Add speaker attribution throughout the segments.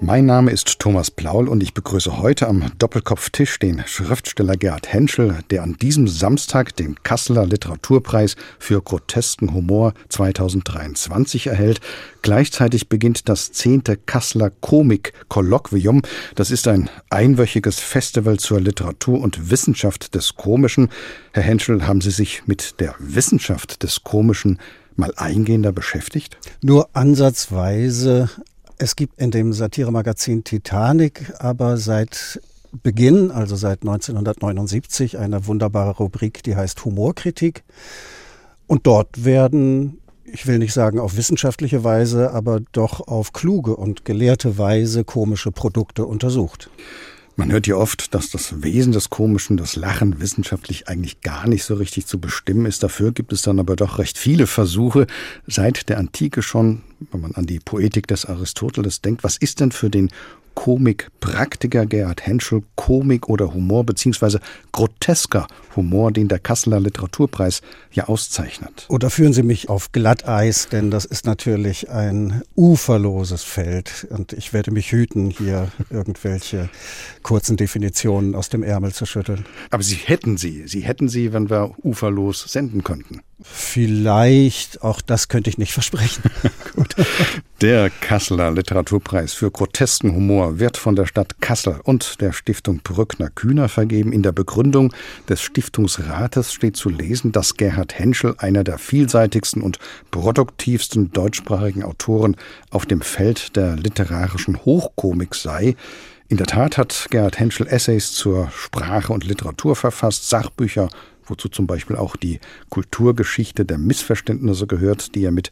Speaker 1: mein Name ist Thomas Plaul und ich begrüße heute am Doppelkopftisch den Schriftsteller Gerhard Henschel, der an diesem Samstag den Kasseler Literaturpreis für grotesken Humor 2023 erhält. Gleichzeitig beginnt das zehnte Kasseler Komik-Kolloquium. Das ist ein einwöchiges Festival zur Literatur und Wissenschaft des Komischen. Herr Henschel, haben Sie sich mit der Wissenschaft des Komischen mal eingehender beschäftigt?
Speaker 2: Nur ansatzweise es gibt in dem Satiremagazin Titanic aber seit Beginn, also seit 1979, eine wunderbare Rubrik, die heißt Humorkritik. Und dort werden, ich will nicht sagen auf wissenschaftliche Weise, aber doch auf kluge und gelehrte Weise komische Produkte untersucht.
Speaker 1: Man hört ja oft, dass das Wesen des Komischen, das Lachen, wissenschaftlich eigentlich gar nicht so richtig zu bestimmen ist. Dafür gibt es dann aber doch recht viele Versuche, seit der Antike schon, wenn man an die Poetik des Aristoteles denkt. Was ist denn für den Komikpraktiker Gerhard Henschel Komik oder Humor beziehungsweise grotesker Humor, den der Kasseler Literaturpreis ja auszeichnet.
Speaker 2: Oder führen Sie mich auf Glatteis, denn das ist natürlich ein uferloses Feld und ich werde mich hüten, hier irgendwelche kurzen Definitionen aus dem Ärmel zu schütteln.
Speaker 1: Aber Sie hätten sie, Sie hätten sie, wenn wir uferlos senden könnten.
Speaker 2: Vielleicht, auch das könnte ich nicht versprechen.
Speaker 1: Gut. Der Kasseler Literaturpreis für grotesken Humor wird von der Stadt Kassel und der Stiftung Brückner Kühner vergeben. In der Begründung des Stiftungsrates steht zu lesen, dass Gerhard Henschel einer der vielseitigsten und produktivsten deutschsprachigen Autoren auf dem Feld der literarischen Hochkomik sei. In der Tat hat Gerhard Henschel Essays zur Sprache und Literatur verfasst, Sachbücher wozu zum Beispiel auch die Kulturgeschichte der Missverständnisse gehört, die er mit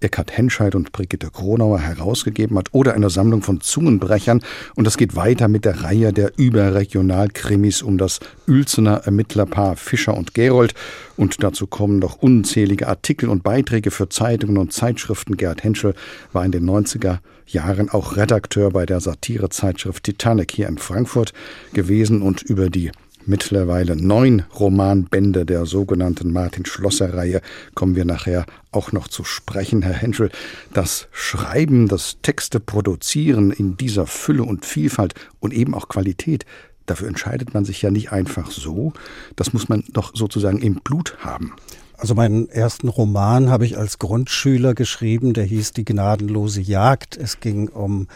Speaker 1: Eckhard Henscheid und Brigitte Kronauer herausgegeben hat, oder eine Sammlung von Zungenbrechern. Und das geht weiter mit der Reihe der Überregionalkrimis um das Uelzener Ermittlerpaar Fischer und Gerold. Und dazu kommen noch unzählige Artikel und Beiträge für Zeitungen und Zeitschriften. Gerhard Henschel war in den 90er Jahren auch Redakteur bei der Satirezeitschrift Titanic hier in Frankfurt gewesen und über die mittlerweile neun Romanbände der sogenannten Martin-Schlosser-Reihe kommen wir nachher auch noch zu sprechen, Herr Henschel. Das Schreiben, das Texte produzieren in dieser Fülle und Vielfalt und eben auch Qualität, dafür entscheidet man sich ja nicht einfach so. Das muss man doch sozusagen im Blut haben.
Speaker 2: Also meinen ersten Roman habe ich als Grundschüler geschrieben, der hieß Die gnadenlose Jagd. Es ging um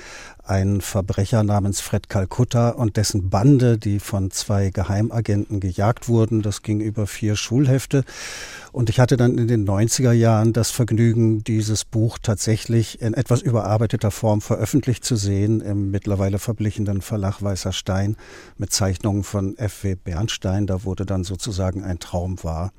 Speaker 2: einen Verbrecher namens Fred Calcutta und dessen Bande, die von zwei Geheimagenten gejagt wurden. Das ging über vier Schulhefte. Und ich hatte dann in den 90er Jahren das Vergnügen, dieses Buch tatsächlich in etwas überarbeiteter Form veröffentlicht zu sehen im mittlerweile verblichenen Verlag Weißer Stein mit Zeichnungen von F.W. Bernstein. Da wurde dann sozusagen ein Traum wahr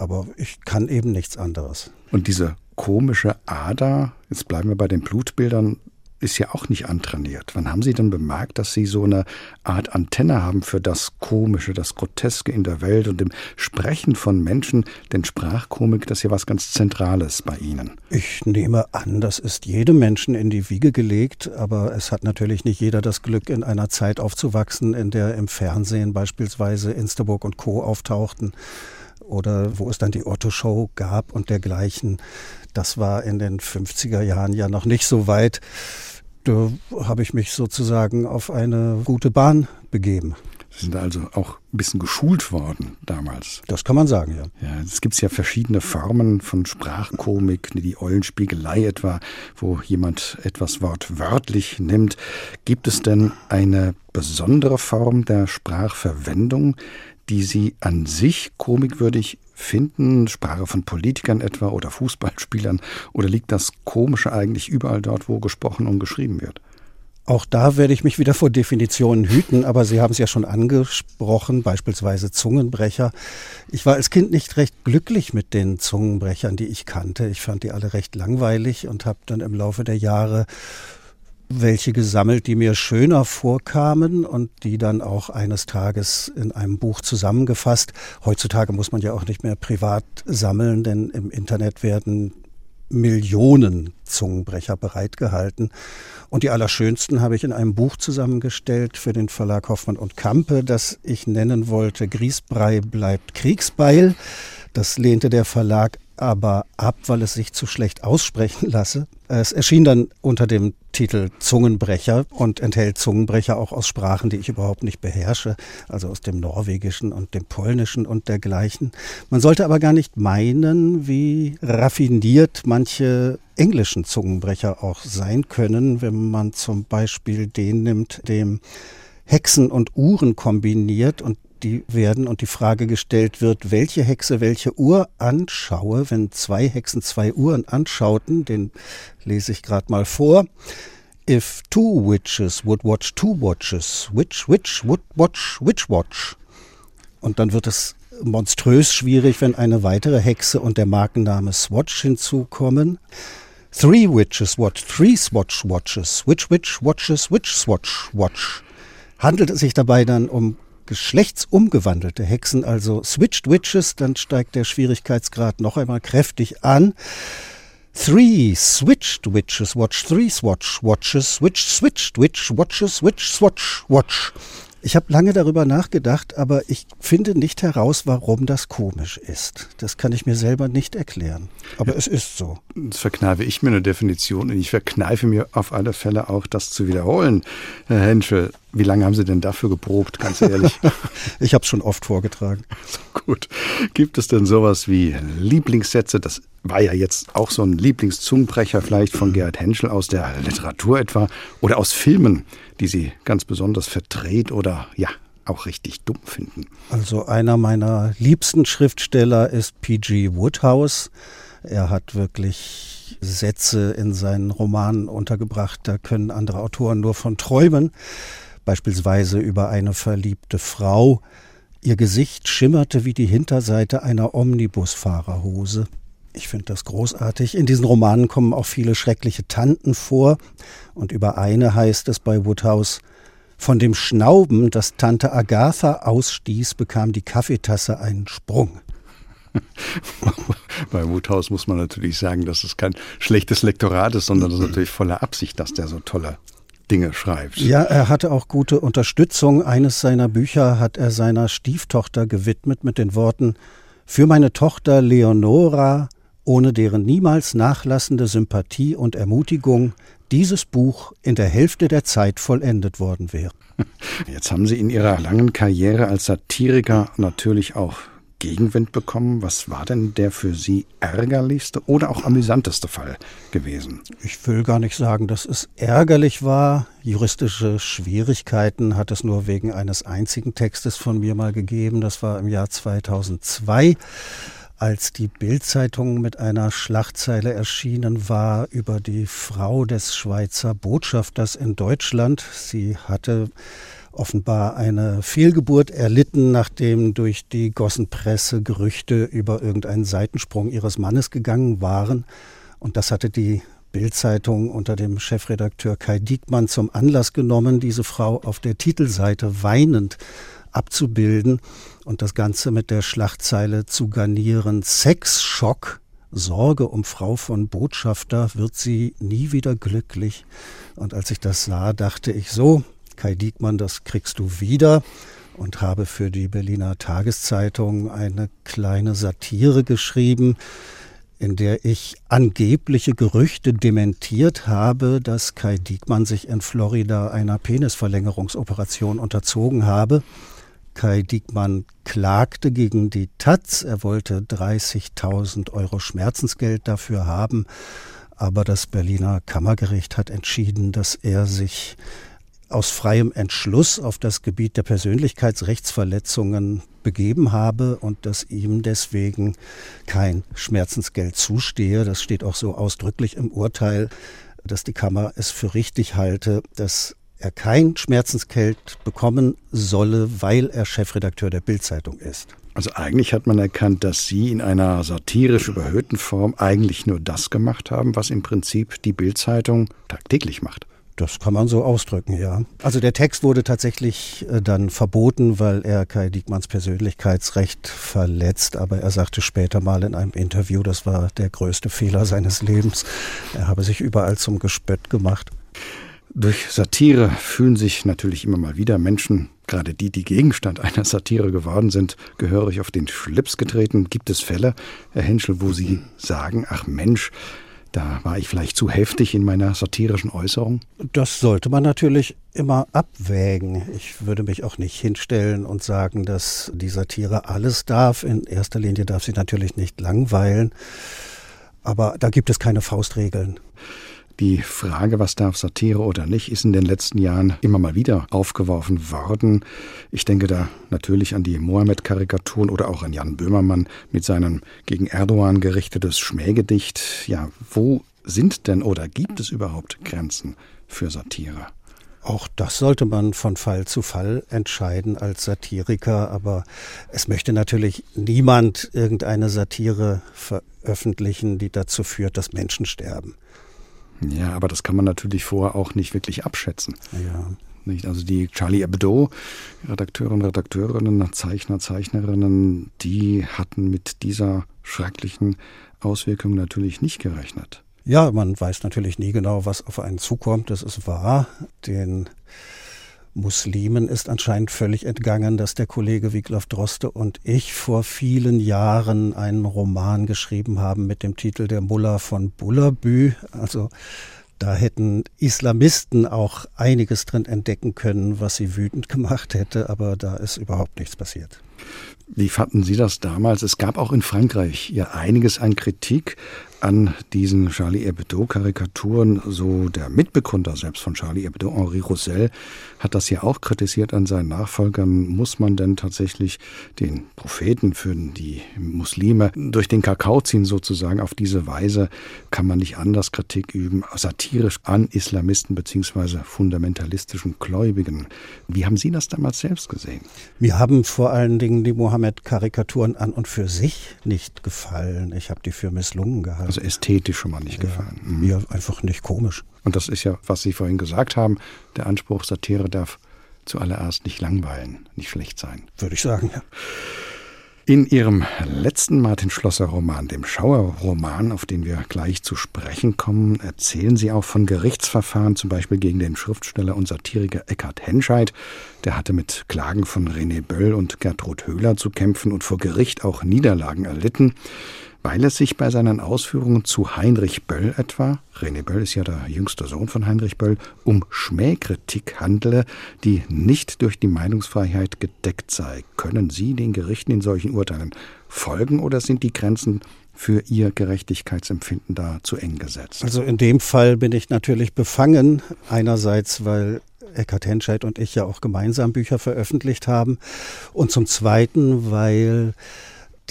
Speaker 2: aber ich kann eben nichts anderes.
Speaker 1: Und diese komische Ader, jetzt bleiben wir bei den Blutbildern, ist ja auch nicht antrainiert. Wann haben Sie denn bemerkt, dass Sie so eine Art Antenne haben für das Komische, das Groteske in der Welt und im Sprechen von Menschen? Denn Sprachkomik, das ist ja was ganz Zentrales bei Ihnen.
Speaker 2: Ich nehme an, das ist jedem Menschen in die Wiege gelegt, aber es hat natürlich nicht jeder das Glück, in einer Zeit aufzuwachsen, in der im Fernsehen beispielsweise Insterburg und Co. auftauchten oder wo es dann die Otto-Show gab und dergleichen. Das war in den 50er Jahren ja noch nicht so weit. Da habe ich mich sozusagen auf eine gute Bahn begeben.
Speaker 1: Sie sind also auch ein bisschen geschult worden damals.
Speaker 2: Das kann man sagen, ja.
Speaker 1: Ja, es gibt ja verschiedene Formen von Sprachkomik, die Eulenspiegelei etwa, wo jemand etwas wortwörtlich nimmt. Gibt es denn eine besondere Form der Sprachverwendung, die Sie an sich komikwürdig finden, Sprache von Politikern etwa oder Fußballspielern, oder liegt das Komische eigentlich überall dort, wo gesprochen und geschrieben wird?
Speaker 2: Auch da werde ich mich wieder vor Definitionen hüten, aber Sie haben es ja schon angesprochen, beispielsweise Zungenbrecher. Ich war als Kind nicht recht glücklich mit den Zungenbrechern, die ich kannte. Ich fand die alle recht langweilig und habe dann im Laufe der Jahre welche gesammelt, die mir schöner vorkamen und die dann auch eines Tages in einem Buch zusammengefasst. Heutzutage muss man ja auch nicht mehr privat sammeln, denn im Internet werden Millionen Zungenbrecher bereitgehalten. Und die allerschönsten habe ich in einem Buch zusammengestellt für den Verlag Hoffmann und Kampe, das ich nennen wollte Griesbrei bleibt Kriegsbeil. Das lehnte der Verlag aber ab, weil es sich zu schlecht aussprechen lasse. Es erschien dann unter dem Titel Zungenbrecher und enthält Zungenbrecher auch aus Sprachen, die ich überhaupt nicht beherrsche, also aus dem Norwegischen und dem Polnischen und dergleichen. Man sollte aber gar nicht meinen, wie raffiniert manche englischen Zungenbrecher auch sein können, wenn man zum Beispiel den nimmt, dem Hexen und Uhren kombiniert und die werden und die Frage gestellt wird, welche Hexe welche Uhr anschaue, wenn zwei Hexen zwei Uhren anschauten, den lese ich gerade mal vor. If two witches would watch two watches, which witch would watch which watch? Und dann wird es monströs schwierig, wenn eine weitere Hexe und der Markenname Swatch hinzukommen. Three witches watch three Swatch watches, which witch watches which Swatch watch? Handelt es sich dabei dann um geschlechtsumgewandelte Hexen, also Switched Witches, dann steigt der Schwierigkeitsgrad noch einmal kräftig an. Three switched witches watch three swatch watches, which switched witch watches, which swatch watch. Ich habe lange darüber nachgedacht, aber ich finde nicht heraus, warum das komisch ist. Das kann ich mir selber nicht erklären. Aber ja, es ist so.
Speaker 1: Das verkneife ich mir eine Definition und ich verkneife mir auf alle Fälle auch, das zu wiederholen. Herr Henschel, wie lange haben Sie denn dafür geprobt, ganz ehrlich?
Speaker 2: ich habe es schon oft vorgetragen.
Speaker 1: Gut. Gibt es denn sowas wie Lieblingssätze? Das war ja jetzt auch so ein Lieblingszungenbrecher vielleicht von Gerhard Henschel aus der Literatur etwa oder aus Filmen, die Sie ganz besonders verdreht oder ja, auch richtig dumm finden.
Speaker 2: Also einer meiner liebsten Schriftsteller ist P.G. Woodhouse. Er hat wirklich Sätze in seinen Romanen untergebracht, da können andere Autoren nur von träumen. Beispielsweise über eine verliebte Frau. Ihr Gesicht schimmerte wie die Hinterseite einer Omnibusfahrerhose. Ich finde das großartig. In diesen Romanen kommen auch viele schreckliche Tanten vor. Und über eine heißt es bei Woodhouse, von dem Schnauben, das Tante Agatha ausstieß, bekam die Kaffeetasse einen Sprung.
Speaker 1: Bei Woodhouse muss man natürlich sagen, dass es kein schlechtes Lektorat ist, sondern das ist natürlich voller Absicht, dass der so tolle Dinge schreibt.
Speaker 2: Ja, er hatte auch gute Unterstützung. Eines seiner Bücher hat er seiner Stieftochter gewidmet mit den Worten Für meine Tochter Leonora ohne deren niemals nachlassende Sympathie und Ermutigung dieses Buch in der Hälfte der Zeit vollendet worden wäre.
Speaker 1: Jetzt haben Sie in Ihrer langen Karriere als Satiriker natürlich auch Gegenwind bekommen. Was war denn der für Sie ärgerlichste oder auch amüsanteste Fall gewesen?
Speaker 2: Ich will gar nicht sagen, dass es ärgerlich war. Juristische Schwierigkeiten hat es nur wegen eines einzigen Textes von mir mal gegeben. Das war im Jahr 2002 als die Bildzeitung mit einer Schlagzeile erschienen war über die Frau des Schweizer Botschafters in Deutschland. Sie hatte offenbar eine Fehlgeburt erlitten, nachdem durch die Gossenpresse Gerüchte über irgendeinen Seitensprung ihres Mannes gegangen waren. Und das hatte die Bildzeitung unter dem Chefredakteur Kai Diekmann zum Anlass genommen, diese Frau auf der Titelseite weinend abzubilden und das Ganze mit der Schlagzeile zu garnieren. Sexschock, Sorge um Frau von Botschafter, wird sie nie wieder glücklich. Und als ich das sah, dachte ich so, Kai Diekmann, das kriegst du wieder und habe für die Berliner Tageszeitung eine kleine Satire geschrieben, in der ich angebliche Gerüchte dementiert habe, dass Kai Diekmann sich in Florida einer Penisverlängerungsoperation unterzogen habe. Kai Diekmann klagte gegen die Taz. Er wollte 30.000 Euro Schmerzensgeld dafür haben. Aber das Berliner Kammergericht hat entschieden, dass er sich aus freiem Entschluss auf das Gebiet der Persönlichkeitsrechtsverletzungen begeben habe und dass ihm deswegen kein Schmerzensgeld zustehe. Das steht auch so ausdrücklich im Urteil, dass die Kammer es für richtig halte, dass er kein Schmerzensgeld bekommen solle, weil er Chefredakteur der Bildzeitung ist.
Speaker 1: Also eigentlich hat man erkannt, dass Sie in einer satirisch überhöhten Form eigentlich nur das gemacht haben, was im Prinzip die Bildzeitung tagtäglich macht.
Speaker 2: Das kann man so ausdrücken, ja. Also der Text wurde tatsächlich äh, dann verboten, weil er Kai Diekmanns Persönlichkeitsrecht verletzt. Aber er sagte später mal in einem Interview, das war der größte Fehler seines Lebens. Er habe sich überall zum Gespött gemacht.
Speaker 1: Durch Satire fühlen sich natürlich immer mal wieder Menschen, gerade die, die Gegenstand einer Satire geworden sind, gehörig auf den Schlips getreten. Gibt es Fälle, Herr Henschel, wo Sie sagen, ach Mensch, da war ich vielleicht zu heftig in meiner satirischen Äußerung?
Speaker 2: Das sollte man natürlich immer abwägen. Ich würde mich auch nicht hinstellen und sagen, dass die Satire alles darf. In erster Linie darf sie natürlich nicht langweilen. Aber da gibt es keine Faustregeln.
Speaker 1: Die Frage, was darf Satire oder nicht, ist in den letzten Jahren immer mal wieder aufgeworfen worden. Ich denke da natürlich an die Mohammed-Karikaturen oder auch an Jan Böhmermann mit seinem gegen Erdogan gerichtetes Schmähgedicht. Ja, wo sind denn oder gibt es überhaupt Grenzen für Satire?
Speaker 2: Auch das sollte man von Fall zu Fall entscheiden als Satiriker, aber es möchte natürlich niemand irgendeine Satire veröffentlichen, die dazu führt, dass Menschen sterben.
Speaker 1: Ja, aber das kann man natürlich vorher auch nicht wirklich abschätzen.
Speaker 2: Ja.
Speaker 1: Nicht? Also die Charlie Hebdo, Redakteurinnen, Redakteurinnen, Zeichner, Zeichnerinnen, die hatten mit dieser schrecklichen Auswirkung natürlich nicht gerechnet.
Speaker 2: Ja, man weiß natürlich nie genau, was auf einen zukommt. Das ist wahr. Den Muslimen ist anscheinend völlig entgangen, dass der Kollege Wiglaf Droste und ich vor vielen Jahren einen Roman geschrieben haben mit dem Titel Der Mullah von Bullabü. Also da hätten Islamisten auch einiges drin entdecken können, was sie wütend gemacht hätte, aber da ist überhaupt nichts passiert.
Speaker 1: Wie fanden Sie das damals? Es gab auch in Frankreich ja einiges an Kritik an diesen Charlie Hebdo-Karikaturen. So der Mitbegründer selbst von Charlie Hebdo, Henri Roussel, hat das ja auch kritisiert an seinen Nachfolgern. Muss man denn tatsächlich den Propheten für die Muslime durch den Kakao ziehen sozusagen? Auf diese Weise kann man nicht anders Kritik üben, satirisch an Islamisten beziehungsweise fundamentalistischen Gläubigen. Wie haben Sie das damals selbst gesehen?
Speaker 2: Mir haben vor allen Dingen die Mohammed-Karikaturen an und für sich nicht gefallen. Ich habe die für misslungen gehalten.
Speaker 1: Also ästhetisch schon mal nicht ja, gefallen.
Speaker 2: Mhm. Mir einfach nicht komisch.
Speaker 1: Und das ist ja, was Sie vorhin gesagt haben, der Anspruch, Satire darf zuallererst nicht langweilen, nicht schlecht sein.
Speaker 2: Würde ich sagen, ja.
Speaker 1: In ihrem letzten Martin Schlosser Roman, dem Schauerroman, auf den wir gleich zu sprechen kommen, erzählen Sie auch von Gerichtsverfahren, zum Beispiel gegen den Schriftsteller und Satiriker Eckhard Henscheid. Der hatte mit Klagen von René Böll und Gertrud Höhler zu kämpfen und vor Gericht auch Niederlagen erlitten weil es sich bei seinen Ausführungen zu Heinrich Böll etwa, René Böll ist ja der jüngste Sohn von Heinrich Böll, um Schmähkritik handele, die nicht durch die Meinungsfreiheit gedeckt sei. Können Sie den Gerichten in solchen Urteilen folgen oder sind die Grenzen für Ihr Gerechtigkeitsempfinden da zu eng gesetzt?
Speaker 2: Also in dem Fall bin ich natürlich befangen. Einerseits, weil Eckhard Henscheid und ich ja auch gemeinsam Bücher veröffentlicht haben. Und zum Zweiten, weil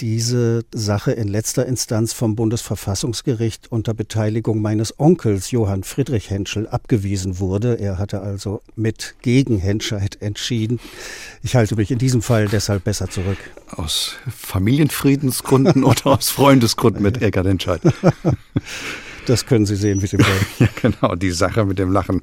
Speaker 2: diese Sache in letzter Instanz vom Bundesverfassungsgericht unter Beteiligung meines Onkels Johann Friedrich Henschel abgewiesen wurde. Er hatte also mit gegen Henscheid entschieden. Ich halte mich in diesem Fall deshalb besser zurück.
Speaker 1: Aus Familienfriedensgründen oder aus Freundesgründen mit Eckhard Henscheid?
Speaker 2: Das können Sie sehen, wie Sie wollen.
Speaker 1: ja, genau. Die Sache mit dem Lachen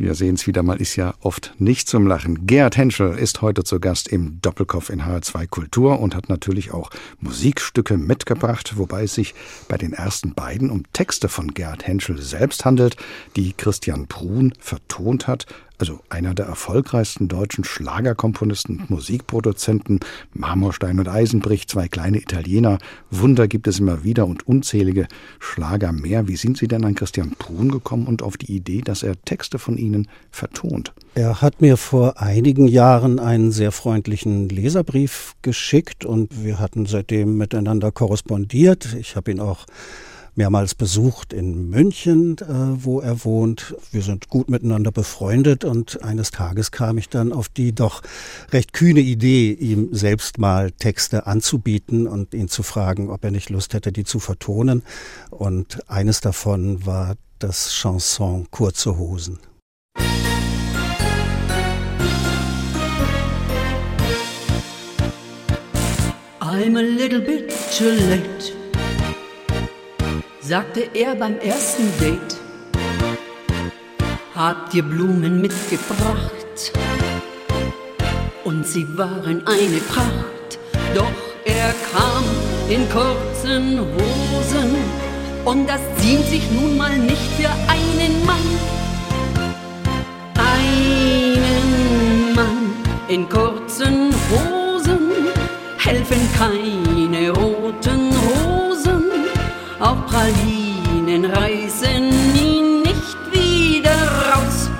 Speaker 1: wir sehen es wieder mal, ist ja oft nicht zum Lachen. Gerhard Henschel ist heute zu Gast im Doppelkopf in HR2 Kultur und hat natürlich auch Musikstücke mitgebracht, wobei es sich bei den ersten beiden um Texte von Gerhard Henschel selbst handelt, die Christian Brun vertont hat also einer der erfolgreichsten deutschen Schlagerkomponisten und Musikproduzenten, Marmorstein und Eisenbrich, zwei kleine Italiener. Wunder gibt es immer wieder und unzählige Schlager mehr. Wie sind Sie denn an Christian Brun gekommen und auf die Idee, dass er Texte von Ihnen vertont?
Speaker 2: Er hat mir vor einigen Jahren einen sehr freundlichen Leserbrief geschickt und wir hatten seitdem miteinander korrespondiert. Ich habe ihn auch mehrmals besucht in München, äh, wo er wohnt. Wir sind gut miteinander befreundet und eines Tages kam ich dann auf die doch recht kühne Idee, ihm selbst mal Texte anzubieten und ihn zu fragen, ob er nicht Lust hätte, die zu vertonen. Und eines davon war das Chanson Kurze Hosen.
Speaker 3: I'm a little bit too late sagte er beim ersten Date. habt ihr Blumen mitgebracht und sie waren eine Pracht. Doch er kam in kurzen Hosen und das ziemt sich nun mal nicht für einen Mann. Einen Mann in kurzen Hosen helfen keine roten Rosen, auch Pralinen reißen ihn nicht wieder raus.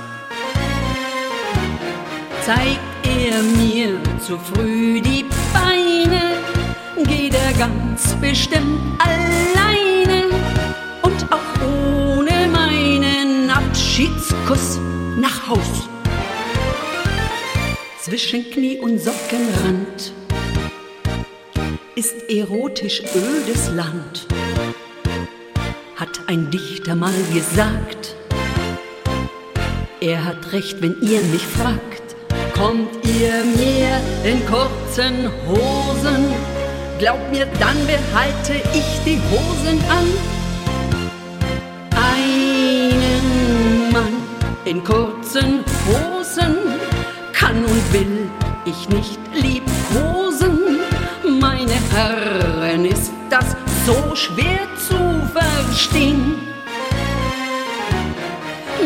Speaker 3: Zeigt er mir zu früh die Beine, geht er ganz bestimmt alleine und auch ohne meinen Abschiedskuss nach Haus. Zwischen Knie und Sockenrand ist erotisch ödes Land, hat ein Dichter mal gesagt. Er hat recht, wenn ihr mich fragt, kommt ihr mir in kurzen Hosen, glaubt mir, dann behalte ich die Hosen an. Einen Mann in kurzen Hosen kann und will ich nicht liebkosen. Meine Herren, ist das so schwer verstehen?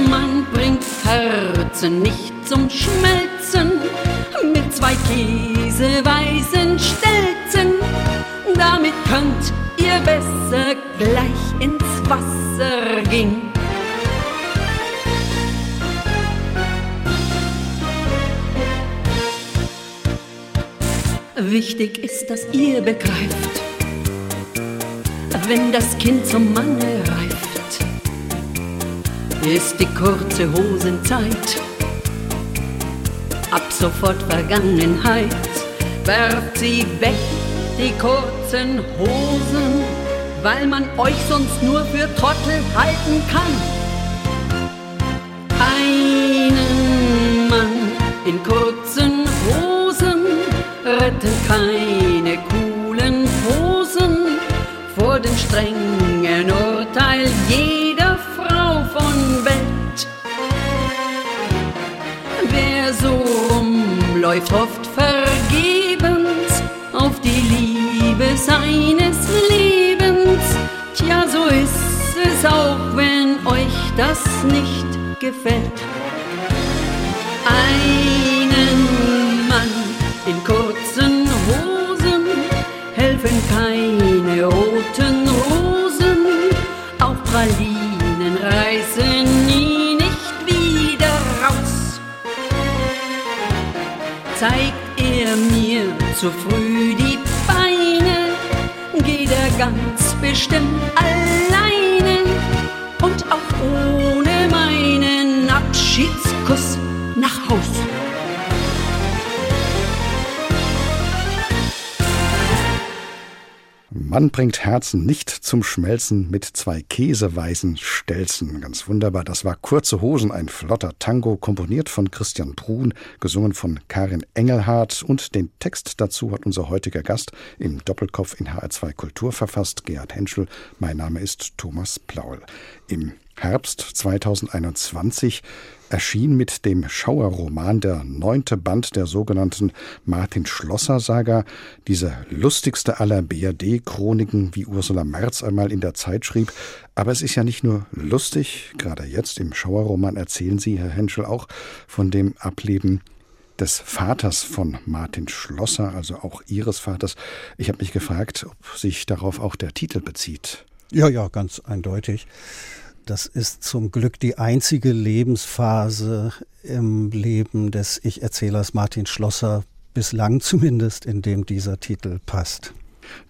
Speaker 3: Man bringt Herzen nicht zum Schmelzen mit zwei käseweißen Stelzen. Damit könnt ihr besser gleich ins Wasser gehen. Wichtig ist, dass ihr begreift, wenn das Kind zum Manne reift, ist die kurze Hosenzeit ab sofort Vergangenheit. Werft sie weg, die kurzen Hosen, weil man euch sonst nur für Trottel halten kann. Einen Mann in kurzen Hosen retten keine Posen vor dem strengen Urteil jeder Frau von Welt. Wer so rumläuft, hofft vergebens auf die Liebe seines Lebens. Tja, so ist es auch, wenn euch das nicht gefällt. Einen Mann in Hosen helfen keine roten Rosen, auch Pralinen reißen nie nicht wieder raus. Zeigt er mir zu früh die Beine, geht er ganz bestimmt alleine und auch ohne meinen Abschiedskuss
Speaker 1: Man bringt Herzen nicht zum Schmelzen mit zwei käseweißen Stelzen. Ganz wunderbar. Das war Kurze Hosen, ein flotter Tango, komponiert von Christian Brun, gesungen von Karin Engelhardt. Und den Text dazu hat unser heutiger Gast im Doppelkopf in HR2 Kultur verfasst, Gerhard Henschel. Mein Name ist Thomas Plaul. Im Herbst 2021 erschien mit dem Schauerroman der neunte Band der sogenannten Martin Schlosser Saga, diese lustigste aller BRD-Chroniken, wie Ursula Merz einmal in der Zeit schrieb. Aber es ist ja nicht nur lustig, gerade jetzt im Schauerroman erzählen Sie, Herr Henschel, auch von dem Ableben des Vaters von Martin Schlosser, also auch Ihres Vaters. Ich habe mich gefragt, ob sich darauf auch der Titel bezieht.
Speaker 2: Ja, ja, ganz eindeutig. Das ist zum Glück die einzige Lebensphase im Leben des Ich-Erzählers Martin Schlosser, bislang zumindest, in dem dieser Titel passt.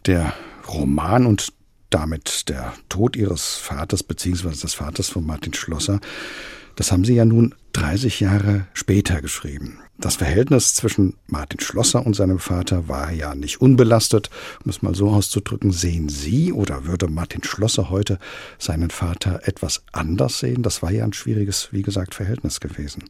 Speaker 1: Der Roman und damit der Tod ihres Vaters beziehungsweise des Vaters von Martin Schlosser, das haben Sie ja nun 30 Jahre später geschrieben. Das Verhältnis zwischen Martin Schlosser und seinem Vater war ja nicht unbelastet, um es mal so auszudrücken. Sehen Sie oder würde Martin Schlosser heute seinen Vater etwas anders sehen? Das war ja ein schwieriges, wie gesagt, Verhältnis gewesen.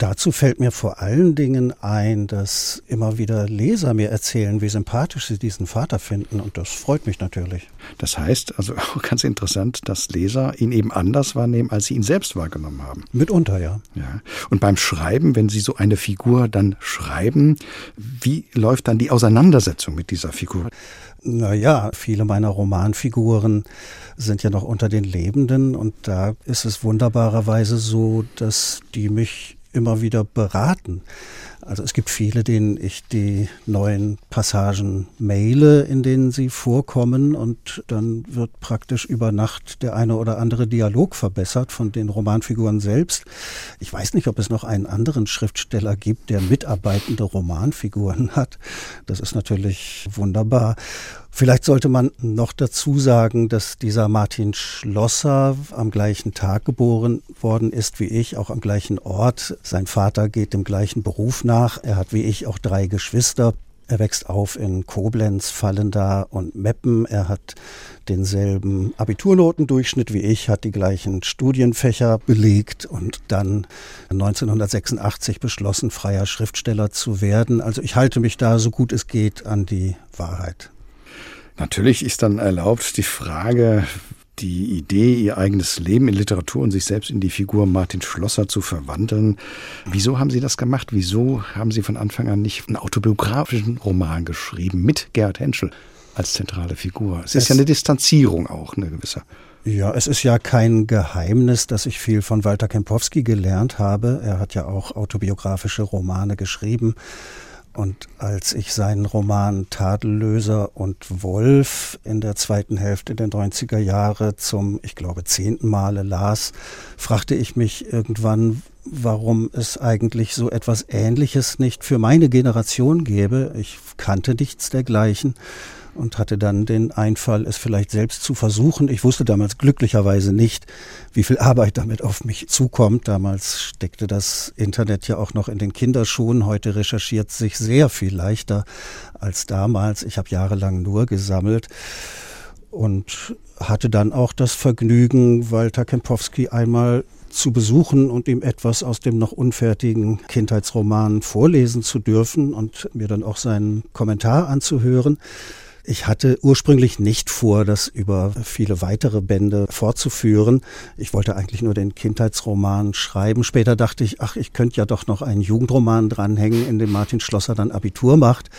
Speaker 2: Dazu fällt mir vor allen Dingen ein, dass immer wieder Leser mir erzählen, wie sympathisch sie diesen Vater finden. Und das freut mich natürlich.
Speaker 1: Das heißt, also auch ganz interessant, dass Leser ihn eben anders wahrnehmen, als sie ihn selbst wahrgenommen haben.
Speaker 2: Mitunter, ja.
Speaker 1: Ja. Und beim Schreiben, wenn Sie so eine Figur dann schreiben, wie läuft dann die Auseinandersetzung mit dieser Figur?
Speaker 2: Naja, viele meiner Romanfiguren sind ja noch unter den Lebenden und da ist es wunderbarerweise so, dass die mich immer wieder beraten. Also es gibt viele, denen ich die neuen Passagen maile, in denen sie vorkommen und dann wird praktisch über Nacht der eine oder andere Dialog verbessert von den Romanfiguren selbst. Ich weiß nicht, ob es noch einen anderen Schriftsteller gibt, der mitarbeitende Romanfiguren hat. Das ist natürlich wunderbar. Vielleicht sollte man noch dazu sagen, dass dieser Martin Schlosser am gleichen Tag geboren worden ist wie ich, auch am gleichen Ort. Sein Vater geht dem gleichen Beruf nach. Er hat wie ich auch drei Geschwister. Er wächst auf in Koblenz, Fallenda und Meppen. Er hat denselben Abiturnotendurchschnitt wie ich, hat die gleichen Studienfächer belegt und dann 1986 beschlossen, freier Schriftsteller zu werden. Also ich halte mich da so gut es geht an die Wahrheit.
Speaker 1: Natürlich ist dann erlaubt die Frage, die Idee, ihr eigenes Leben in Literatur und sich selbst in die Figur Martin Schlosser zu verwandeln. Wieso haben Sie das gemacht? Wieso haben Sie von Anfang an nicht einen autobiografischen Roman geschrieben mit Gerhard Henschel als zentrale Figur? Es, es ist ja eine Distanzierung auch, eine gewisse.
Speaker 2: Ja, es ist ja kein Geheimnis, dass ich viel von Walter Kempowski gelernt habe. Er hat ja auch autobiografische Romane geschrieben. Und als ich seinen Roman Tadellöser und Wolf in der zweiten Hälfte der 90er Jahre zum, ich glaube, zehnten Male las, fragte ich mich irgendwann, warum es eigentlich so etwas Ähnliches nicht für meine Generation gäbe. Ich kannte nichts dergleichen und hatte dann den Einfall, es vielleicht selbst zu versuchen. Ich wusste damals glücklicherweise nicht, wie viel Arbeit damit auf mich zukommt. Damals steckte das Internet ja auch noch in den Kinderschuhen. Heute recherchiert sich sehr viel leichter als damals. Ich habe jahrelang nur gesammelt und hatte dann auch das Vergnügen, Walter Kempowski einmal zu besuchen und ihm etwas aus dem noch unfertigen Kindheitsroman vorlesen zu dürfen und mir dann auch seinen Kommentar anzuhören. Ich hatte ursprünglich nicht vor, das über viele weitere Bände fortzuführen. Ich wollte eigentlich nur den Kindheitsroman schreiben. Später dachte ich, ach, ich könnte ja doch noch einen Jugendroman dranhängen, in dem Martin Schlosser dann Abitur macht.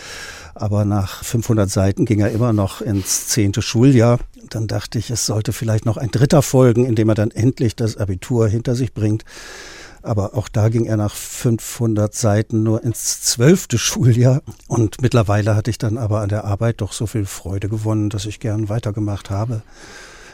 Speaker 2: Aber nach 500 Seiten ging er immer noch ins zehnte Schuljahr. Dann dachte ich, es sollte vielleicht noch ein dritter folgen, in dem er dann endlich das Abitur hinter sich bringt. Aber auch da ging er nach 500 Seiten nur ins zwölfte Schuljahr. Und mittlerweile hatte ich dann aber an der Arbeit doch so viel Freude gewonnen, dass ich gern weitergemacht habe.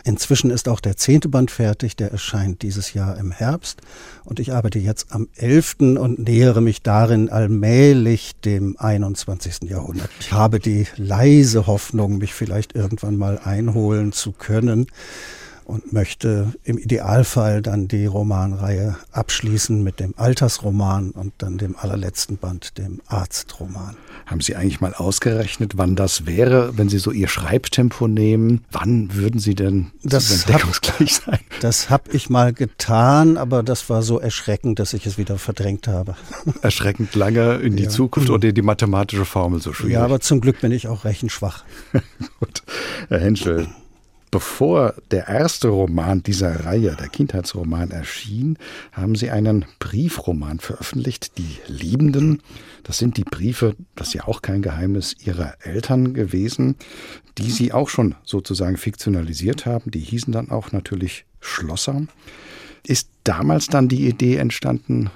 Speaker 2: Inzwischen ist auch der zehnte Band fertig, der erscheint dieses Jahr im Herbst. Und ich arbeite jetzt am elften und nähere mich darin allmählich dem 21. Jahrhundert. Ich habe die leise Hoffnung, mich vielleicht irgendwann mal einholen zu können und möchte im Idealfall dann die Romanreihe abschließen mit dem Altersroman und dann dem allerletzten Band, dem Arztroman.
Speaker 1: Haben Sie eigentlich mal ausgerechnet, wann das wäre, wenn Sie so Ihr Schreibtempo nehmen? Wann würden Sie denn
Speaker 2: das deckungsgleich sein? Das habe ich mal getan, aber das war so erschreckend, dass ich es wieder verdrängt habe.
Speaker 1: Erschreckend lange in die ja. Zukunft oder die mathematische Formel so schwierig?
Speaker 2: Ja, aber zum Glück bin ich auch rechenschwach.
Speaker 1: Gut. Herr Henschel, Bevor der erste Roman dieser Reihe, der Kindheitsroman, erschien, haben Sie einen Briefroman veröffentlicht, Die Liebenden. Das sind die Briefe, das ist ja auch kein Geheimnis, Ihrer Eltern gewesen, die Sie auch schon sozusagen fiktionalisiert haben. Die hießen dann auch natürlich Schlosser. Ist damals dann die Idee entstanden,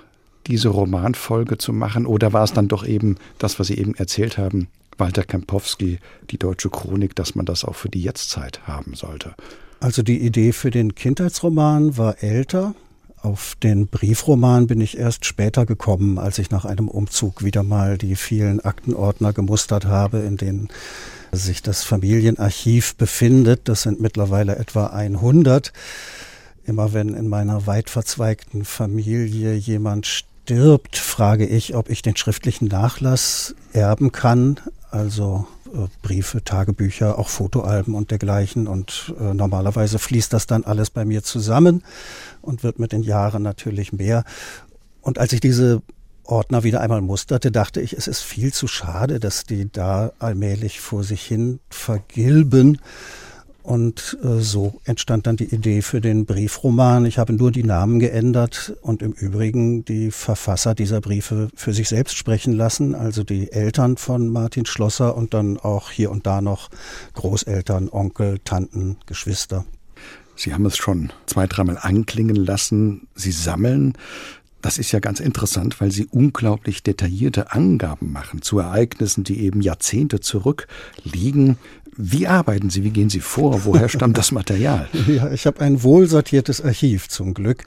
Speaker 1: diese Romanfolge zu machen? Oder war es dann doch eben das, was Sie eben erzählt haben, Walter Kempowski, die deutsche Chronik, dass man das auch für die Jetztzeit haben sollte.
Speaker 2: Also die Idee für den Kindheitsroman war älter. Auf den Briefroman bin ich erst später gekommen, als ich nach einem Umzug wieder mal die vielen Aktenordner gemustert habe, in denen sich das Familienarchiv befindet. Das sind mittlerweile etwa 100. Immer wenn in meiner weit verzweigten Familie jemand stirbt, frage ich, ob ich den schriftlichen Nachlass erben kann also äh, Briefe, Tagebücher, auch Fotoalben und dergleichen. Und äh, normalerweise fließt das dann alles bei mir zusammen und wird mit den Jahren natürlich mehr. Und als ich diese Ordner wieder einmal musterte, dachte ich, es ist viel zu schade, dass die da allmählich vor sich hin vergilben. Und äh, so entstand dann die Idee für den Briefroman. Ich habe nur die Namen geändert und im Übrigen die Verfasser dieser Briefe für sich selbst sprechen lassen, also die Eltern von Martin Schlosser und dann auch hier und da noch Großeltern, Onkel, Tanten, Geschwister.
Speaker 1: Sie haben es schon zwei, dreimal anklingen lassen. Sie sammeln. Das ist ja ganz interessant, weil Sie unglaublich detaillierte Angaben machen zu Ereignissen, die eben Jahrzehnte zurückliegen. Wie arbeiten Sie? Wie gehen Sie vor? Woher stammt das Material?
Speaker 2: ja, ich habe ein wohlsortiertes Archiv zum Glück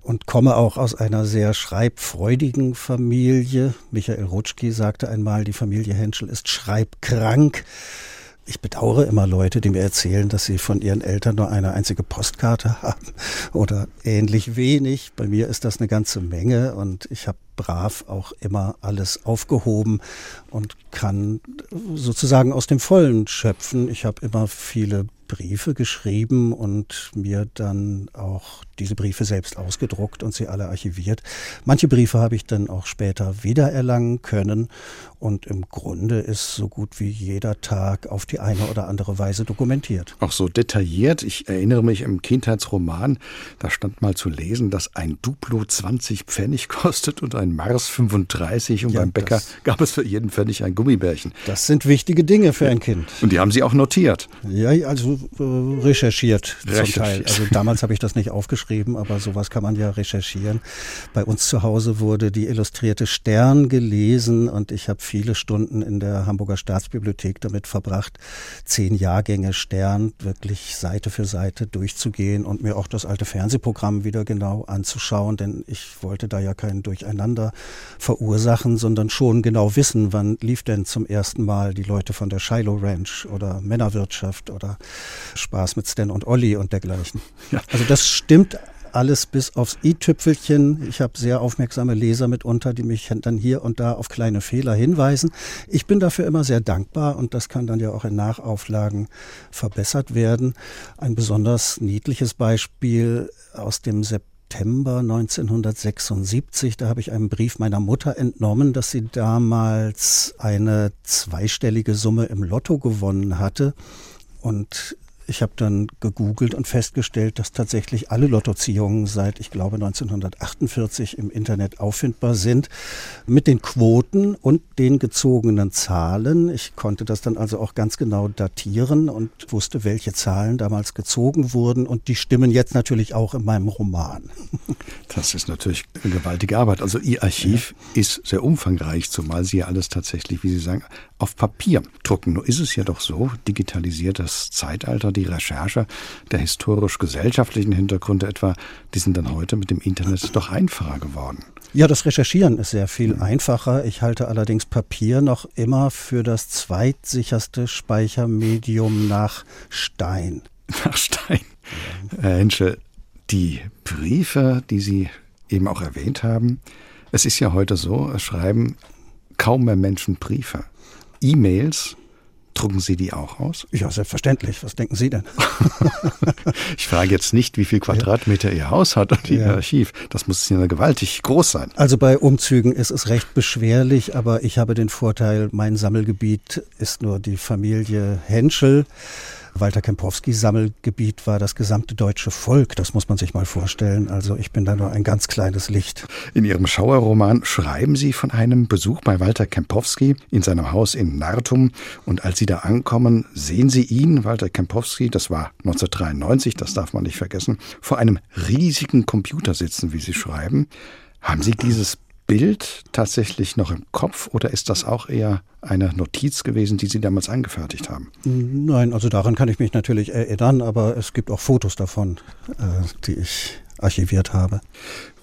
Speaker 2: und komme auch aus einer sehr schreibfreudigen Familie. Michael Rutschki sagte einmal, die Familie Henschel ist schreibkrank. Ich bedauere immer Leute, die mir erzählen, dass sie von ihren Eltern nur eine einzige Postkarte haben oder ähnlich wenig. Bei mir ist das eine ganze Menge und ich habe brav auch immer alles aufgehoben und kann sozusagen aus dem Vollen schöpfen. Ich habe immer viele Briefe geschrieben und mir dann auch diese Briefe selbst ausgedruckt und sie alle archiviert. Manche Briefe habe ich dann auch später wiedererlangen können und im Grunde ist so gut wie jeder Tag auf die eine oder andere Weise dokumentiert.
Speaker 1: Auch so detailliert. Ich erinnere mich im Kindheitsroman, da stand mal zu lesen, dass ein Duplo 20 Pfennig kostet und ein Mars 35 und ja, beim Bäcker gab es für jeden Pfennig ein Gummibärchen.
Speaker 2: Das sind wichtige Dinge für ein Kind.
Speaker 1: Und die haben Sie auch notiert?
Speaker 2: Ja, also äh, recherchiert, recherchiert zum Teil. Also damals habe ich das nicht aufgeschrieben, aber sowas kann man ja recherchieren. Bei uns zu Hause wurde die illustrierte Stern gelesen und ich habe viele Stunden in der Hamburger Staatsbibliothek damit verbracht, zehn Jahrgänge Stern wirklich Seite für Seite durchzugehen und mir auch das alte Fernsehprogramm wieder genau anzuschauen, denn ich wollte da ja kein Durcheinander verursachen, sondern schon genau wissen, wann lief denn zum ersten Mal die Leute von der Shiloh Ranch oder Männerwirtschaft oder Spaß mit Stan und Olli und dergleichen. Ja. Also das stimmt alles bis aufs i-Tüpfelchen. Ich habe sehr aufmerksame Leser mitunter, die mich dann hier und da auf kleine Fehler hinweisen. Ich bin dafür immer sehr dankbar und das kann dann ja auch in Nachauflagen verbessert werden. Ein besonders niedliches Beispiel aus dem September 1976. Da habe ich einen Brief meiner Mutter entnommen, dass sie damals eine zweistellige Summe im Lotto gewonnen hatte. Und ich habe dann gegoogelt und festgestellt, dass tatsächlich alle Lottoziehungen seit, ich glaube, 1948 im Internet auffindbar sind, mit den Quoten und den gezogenen Zahlen. Ich konnte das dann also auch ganz genau datieren und wusste, welche Zahlen damals gezogen wurden und die stimmen jetzt natürlich auch in meinem Roman.
Speaker 1: Das ist natürlich eine gewaltige Arbeit. Also Ihr Archiv ja. ist sehr umfangreich, zumal Sie ja alles tatsächlich, wie Sie sagen, auf Papier drucken. Nur ist es ja doch so, digitalisiertes Zeitalter, die Recherche der historisch-gesellschaftlichen Hintergründe etwa, die sind dann heute mit dem Internet doch einfacher geworden.
Speaker 2: Ja, das Recherchieren ist sehr viel einfacher. Ich halte allerdings Papier noch immer für das zweitsicherste Speichermedium nach Stein.
Speaker 1: Nach Stein. Ja. Herr Henschel, die Briefe, die Sie eben auch erwähnt haben, es ist ja heute so, es schreiben kaum mehr Menschen Briefe. E-Mails Drucken Sie die auch aus?
Speaker 2: Ja, selbstverständlich. Was denken Sie denn?
Speaker 1: ich frage jetzt nicht, wie viel Quadratmeter ja. Ihr Haus hat und Ihr ja. Archiv. Das muss ja gewaltig groß sein.
Speaker 2: Also bei Umzügen ist es recht beschwerlich, aber ich habe den Vorteil, mein Sammelgebiet ist nur die Familie Henschel. Walter Kempowskis Sammelgebiet war das gesamte deutsche Volk. Das muss man sich mal vorstellen. Also ich bin da nur ein ganz kleines Licht.
Speaker 1: In Ihrem Schauerroman schreiben Sie von einem Besuch bei Walter Kempowski in seinem Haus in Nartum. Und als Sie da ankommen, sehen Sie ihn, Walter Kempowski, das war 1993, das darf man nicht vergessen, vor einem riesigen Computer sitzen, wie Sie schreiben. Haben Sie dieses Bild tatsächlich noch im Kopf oder ist das auch eher eine Notiz gewesen, die Sie damals angefertigt haben?
Speaker 2: Nein, also daran kann ich mich natürlich erinnern, aber es gibt auch Fotos davon, äh, die ich archiviert habe.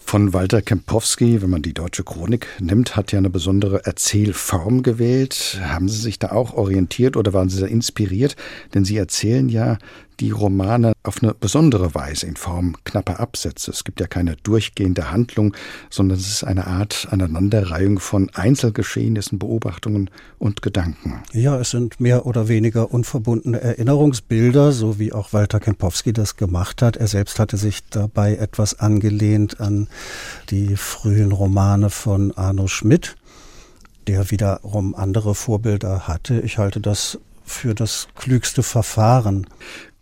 Speaker 1: Von Walter Kempowski, wenn man die deutsche Chronik nimmt, hat ja eine besondere Erzählform gewählt. Haben Sie sich da auch orientiert oder waren Sie da inspiriert? Denn Sie erzählen ja die Romane auf eine besondere Weise in Form knapper Absätze. Es gibt ja keine durchgehende Handlung, sondern es ist eine Art Aneinanderreihung von Einzelgeschehnissen, Beobachtungen und Gedanken.
Speaker 2: Ja, es sind mehr oder weniger unverbundene Erinnerungsbilder, so wie auch Walter Kempowski das gemacht hat. Er selbst hatte sich dabei etwas angelehnt an die frühen Romane von Arno Schmidt der wiederum andere Vorbilder hatte. Ich halte das für das klügste Verfahren.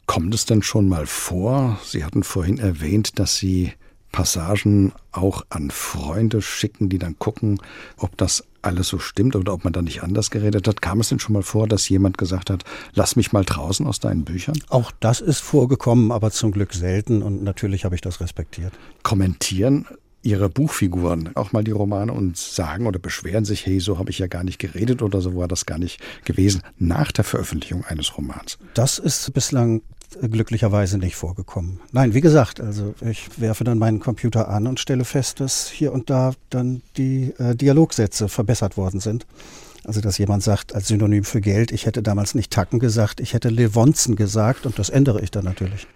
Speaker 1: Kommt es denn schon mal vor? Sie hatten vorhin erwähnt, dass Sie Passagen auch an Freunde schicken, die dann gucken, ob das alles so stimmt oder ob man da nicht anders geredet hat. Kam es denn schon mal vor, dass jemand gesagt hat, lass mich mal draußen aus deinen Büchern?
Speaker 2: Auch das ist vorgekommen, aber zum Glück selten und natürlich habe ich das respektiert.
Speaker 1: Kommentieren ihre Buchfiguren auch mal die Romane und sagen oder beschweren sich, hey, so habe ich ja gar nicht geredet oder so war das gar nicht gewesen nach der Veröffentlichung eines Romans.
Speaker 2: Das ist bislang glücklicherweise nicht vorgekommen. Nein, wie gesagt, also ich werfe dann meinen Computer an und stelle fest, dass hier und da dann die äh, Dialogsätze verbessert worden sind. Also dass jemand sagt als Synonym für Geld, ich hätte damals nicht Tacken gesagt, ich hätte Levonzen gesagt und das ändere ich dann natürlich.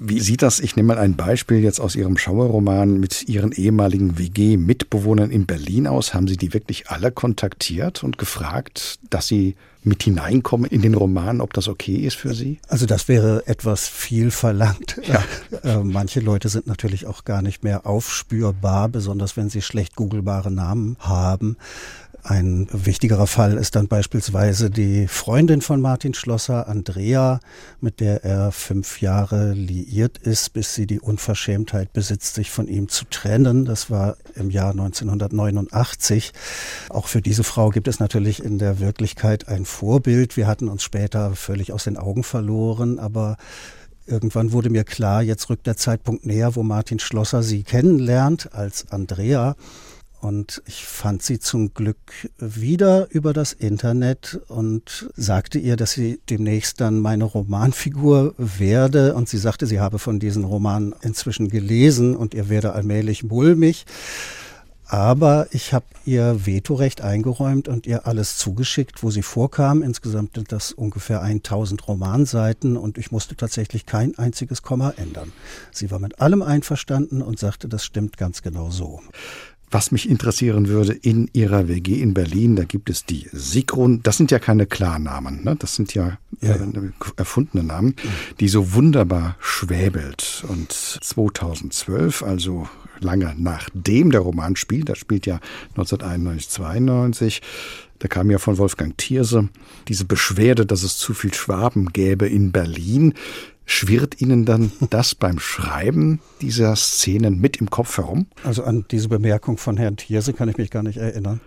Speaker 1: Wie sieht das, ich nehme mal ein Beispiel jetzt aus Ihrem Schauerroman mit Ihren ehemaligen WG-Mitbewohnern in Berlin aus. Haben Sie die wirklich alle kontaktiert und gefragt, dass sie mit hineinkommen in den Roman, ob das okay ist für Sie?
Speaker 2: Also das wäre etwas viel verlangt. Ja. Äh, manche Leute sind natürlich auch gar nicht mehr aufspürbar, besonders wenn sie schlecht googelbare Namen haben. Ein wichtigerer Fall ist dann beispielsweise die Freundin von Martin Schlosser, Andrea, mit der er fünf Jahre liiert ist, bis sie die Unverschämtheit besitzt, sich von ihm zu trennen. Das war im Jahr 1989. Auch für diese Frau gibt es natürlich in der Wirklichkeit ein Vorbild. Wir hatten uns später völlig aus den Augen verloren, aber Irgendwann wurde mir klar, jetzt rückt der Zeitpunkt näher, wo Martin Schlosser sie kennenlernt als Andrea. Und ich fand sie zum Glück wieder über das Internet und sagte ihr, dass sie demnächst dann meine Romanfigur werde. Und sie sagte, sie habe von diesen Romanen inzwischen gelesen und ihr werde allmählich mulmig. Aber ich habe ihr Vetorecht eingeräumt und ihr alles zugeschickt, wo sie vorkam. Insgesamt sind das ungefähr 1000 Romanseiten und ich musste tatsächlich kein einziges Komma ändern. Sie war mit allem einverstanden und sagte, das stimmt ganz genau so.
Speaker 1: Was mich interessieren würde, in Ihrer WG in Berlin, da gibt es die Sigrun. Das sind ja keine Klarnamen, ne? das sind ja, ja. Äh, erfundene Namen, die so wunderbar schwäbelt. Und 2012, also lange nachdem der Roman spielt, das spielt ja 1991, 92, da kam ja von Wolfgang Thierse diese Beschwerde, dass es zu viel Schwaben gäbe in Berlin. Schwirrt Ihnen dann das beim Schreiben dieser Szenen mit im Kopf herum?
Speaker 2: Also an diese Bemerkung von Herrn Thierse kann ich mich gar nicht erinnern.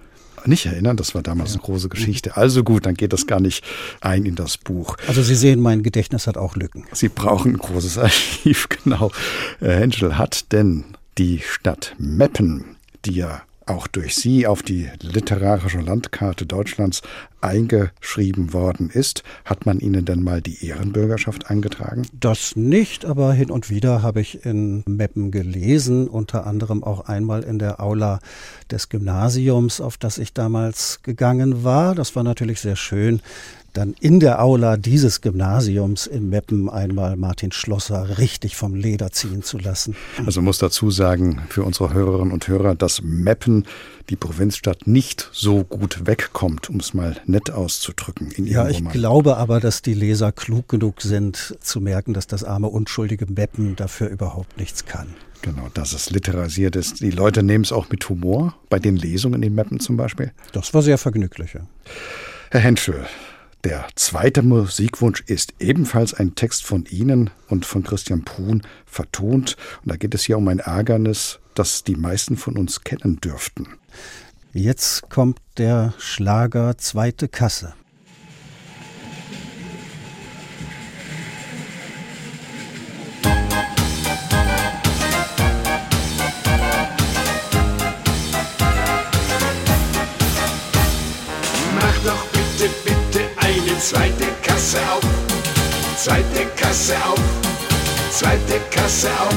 Speaker 1: Nicht erinnern, das war damals ja. eine große Geschichte. Also gut, dann geht das gar nicht ein in das Buch.
Speaker 2: Also Sie sehen, mein Gedächtnis hat auch Lücken.
Speaker 1: Sie brauchen ein großes Archiv, genau. Henschel hat denn die Stadt Meppen, die ja auch durch Sie auf die literarische Landkarte Deutschlands eingeschrieben worden ist. Hat man Ihnen denn mal die Ehrenbürgerschaft eingetragen?
Speaker 2: Das nicht, aber hin und wieder habe ich in Meppen gelesen, unter anderem auch einmal in der Aula des Gymnasiums, auf das ich damals gegangen war. Das war natürlich sehr schön dann in der Aula dieses Gymnasiums in Meppen einmal Martin Schlosser richtig vom Leder ziehen zu lassen.
Speaker 1: Also muss dazu sagen, für unsere Hörerinnen und Hörer, dass Meppen, die Provinzstadt, nicht so gut wegkommt, um es mal nett auszudrücken.
Speaker 2: Ja, ich Roman. glaube aber, dass die Leser klug genug sind, zu merken, dass das arme, unschuldige Meppen dafür überhaupt nichts kann.
Speaker 1: Genau, dass es literarisiert ist. Die Leute nehmen es auch mit Humor, bei den Lesungen in Meppen zum Beispiel.
Speaker 2: Das war sehr vergnüglich. Ja.
Speaker 1: Herr Henschel, der zweite Musikwunsch ist ebenfalls ein Text von Ihnen und von Christian Prun vertont. Und da geht es hier um ein Ärgernis, das die meisten von uns kennen dürften.
Speaker 2: Jetzt kommt der Schlager Zweite Kasse.
Speaker 4: Zweite Kasse auf, zweite Kasse auf, zweite Kasse auf.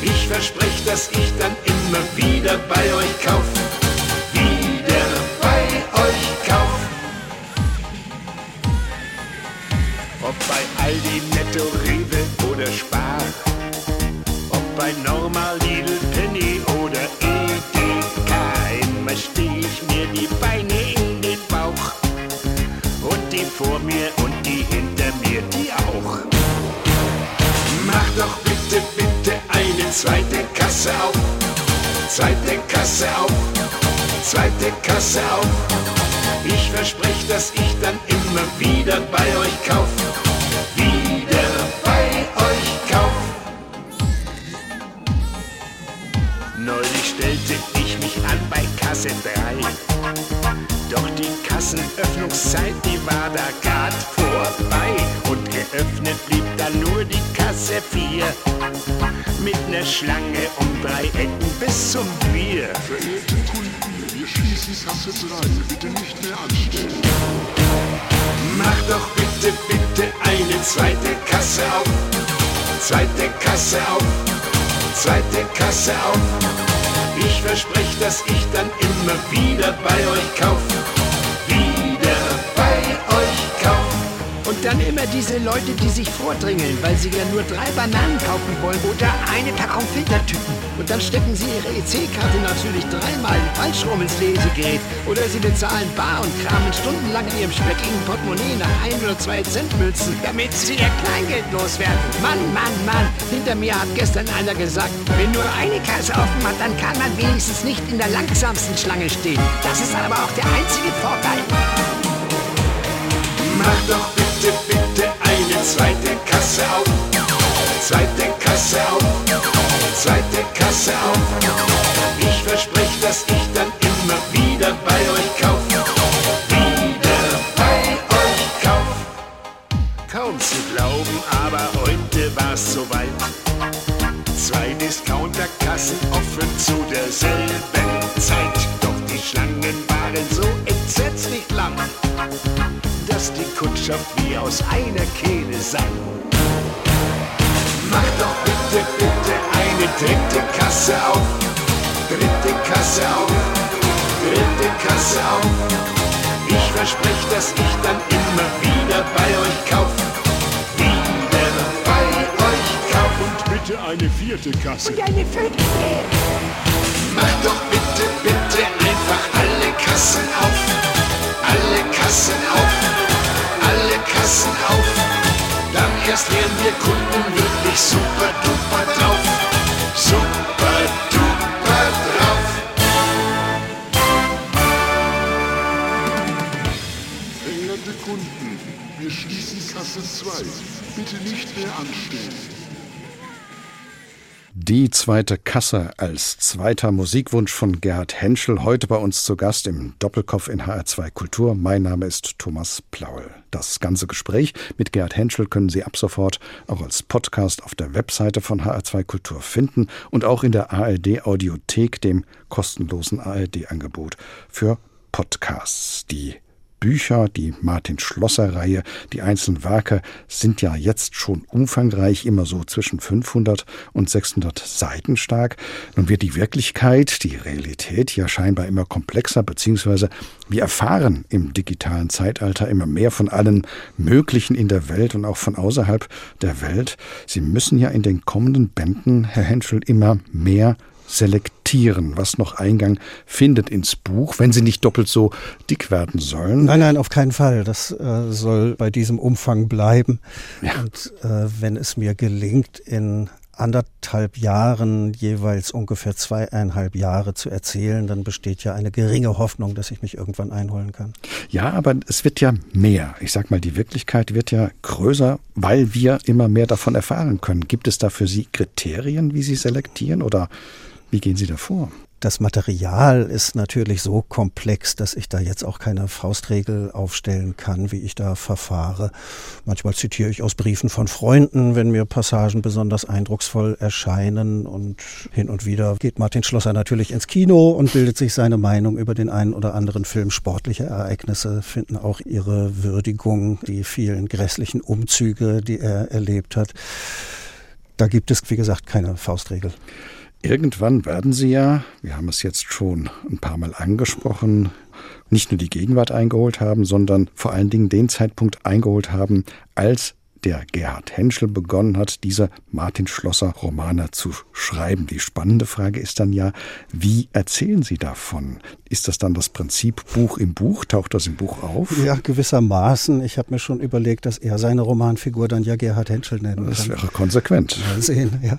Speaker 4: Ich verspreche, dass ich dann immer wieder bei euch kauf, wieder bei euch kauf. Ob bei Aldi, Netto, Rewe oder Spar. Ob bei Normal, Lidl, Penny vor mir und die hinter mir, die auch. Mach doch bitte, bitte eine zweite Kasse auf. Zweite Kasse auf. Zweite Kasse auf. Ich verspreche, dass ich dann immer wieder bei euch kauf. Wieder bei euch kauf. Neulich stellte ich mich an bei Kasse 3. Doch die Kassenöffnungszeit, die war da grad vorbei. Und geöffnet blieb dann nur die Kasse 4. Mit ner Schlange um drei Ecken bis zum Bier.
Speaker 5: Verehrte Kunden, wir schließen Kasse 3. Bitte nicht mehr anstellen.
Speaker 4: Mach doch bitte, bitte eine zweite Kasse auf. Zweite Kasse auf. Zweite Kasse auf. Ich verspreche, dass ich dann immer wieder bei euch kauf. Dann immer diese Leute, die sich vordrängeln, weil sie ja nur drei Bananen kaufen wollen oder eine Packung Filtertüten. Und dann stecken sie ihre EC-Karte natürlich dreimal falsch rum ins Lesegerät. Oder sie bezahlen bar und kramen stundenlang in ihrem speckigen Portemonnaie nach ein oder zwei Centmünzen, damit sie ihr Kleingeld loswerden. Mann, Mann, Mann, hinter mir hat gestern einer gesagt, wenn nur eine Kasse offen hat, dann kann man wenigstens nicht in der langsamsten Schlange stehen. Das ist aber auch der einzige Vorteil. Mach doch zweite Kasse auf. Zweite Kasse auf. Zweite Kasse auf. Ich verspreche, dass ich dann immer wieder bei euch kauf. Wieder bei euch kauf. Kaum zu glauben, aber heute war's soweit. Zwei Discounterkassen offen zu derselben Zeit. Doch die Schlangen waren so entsetzlich lang dass die Kundschaft wie aus einer Kehle sang. Mach doch bitte, bitte eine dritte Kasse auf. Dritte Kasse auf. Dritte Kasse auf. Ich verspreche, dass ich dann immer wieder bei euch kauf. Wieder bei euch kauf.
Speaker 5: Und bitte eine vierte Kasse.
Speaker 3: Und eine fünfte.
Speaker 4: Mach doch bitte, bitte einfach alle
Speaker 5: anstehen.
Speaker 1: Die zweite Kasse als zweiter Musikwunsch von Gerhard Henschel, heute bei uns zu Gast im Doppelkopf in HR2 Kultur. Mein Name ist Thomas Plaul. Das ganze Gespräch mit Gerhard Henschel können Sie ab sofort auch als Podcast auf der Webseite von HR2 Kultur finden und auch in der ARD Audiothek, dem kostenlosen ARD-Angebot für Podcasts. Die Bücher, die Martin Schlosser Reihe, die einzelnen Werke sind ja jetzt schon umfangreich, immer so zwischen 500 und 600 Seiten stark. Nun wird die Wirklichkeit, die Realität ja scheinbar immer komplexer, beziehungsweise wir erfahren im digitalen Zeitalter immer mehr von allen Möglichen in der Welt und auch von außerhalb der Welt. Sie müssen ja in den kommenden Bänden, Herr Henschel, immer mehr selektieren, was noch Eingang findet ins Buch, wenn sie nicht doppelt so dick werden sollen.
Speaker 2: Nein, nein, auf keinen Fall. Das äh, soll bei diesem Umfang bleiben.
Speaker 1: Ja.
Speaker 2: Und äh, wenn es mir gelingt, in anderthalb Jahren jeweils ungefähr zweieinhalb Jahre zu erzählen, dann besteht ja eine geringe Hoffnung, dass ich mich irgendwann einholen kann.
Speaker 1: Ja, aber es wird ja mehr. Ich sag mal, die Wirklichkeit wird ja größer, weil wir immer mehr davon erfahren können. Gibt es da für Sie Kriterien, wie Sie selektieren oder wie gehen Sie da vor?
Speaker 2: Das Material ist natürlich so komplex, dass ich da jetzt auch keine Faustregel aufstellen kann, wie ich da verfahre. Manchmal zitiere ich aus Briefen von Freunden, wenn mir Passagen besonders eindrucksvoll erscheinen. Und hin und wieder geht Martin Schlosser natürlich ins Kino und bildet sich seine Meinung über den einen oder anderen Film. Sportliche Ereignisse finden auch ihre Würdigung, die vielen grässlichen Umzüge, die er erlebt hat. Da gibt es, wie gesagt, keine Faustregel.
Speaker 1: Irgendwann werden Sie ja, wir haben es jetzt schon ein paar Mal angesprochen, nicht nur die Gegenwart eingeholt haben, sondern vor allen Dingen den Zeitpunkt eingeholt haben, als der Gerhard Henschel begonnen hat, diese Martin Schlosser Romane zu schreiben. Die spannende Frage ist dann ja, wie erzählen Sie davon? Ist das dann das Prinzip Buch im Buch? Taucht das im Buch auf?
Speaker 2: Ja, gewissermaßen. Ich habe mir schon überlegt, dass er seine Romanfigur dann ja Gerhard Henschel nennen
Speaker 1: kann. Das wäre konsequent.
Speaker 2: Mal sehen, ja.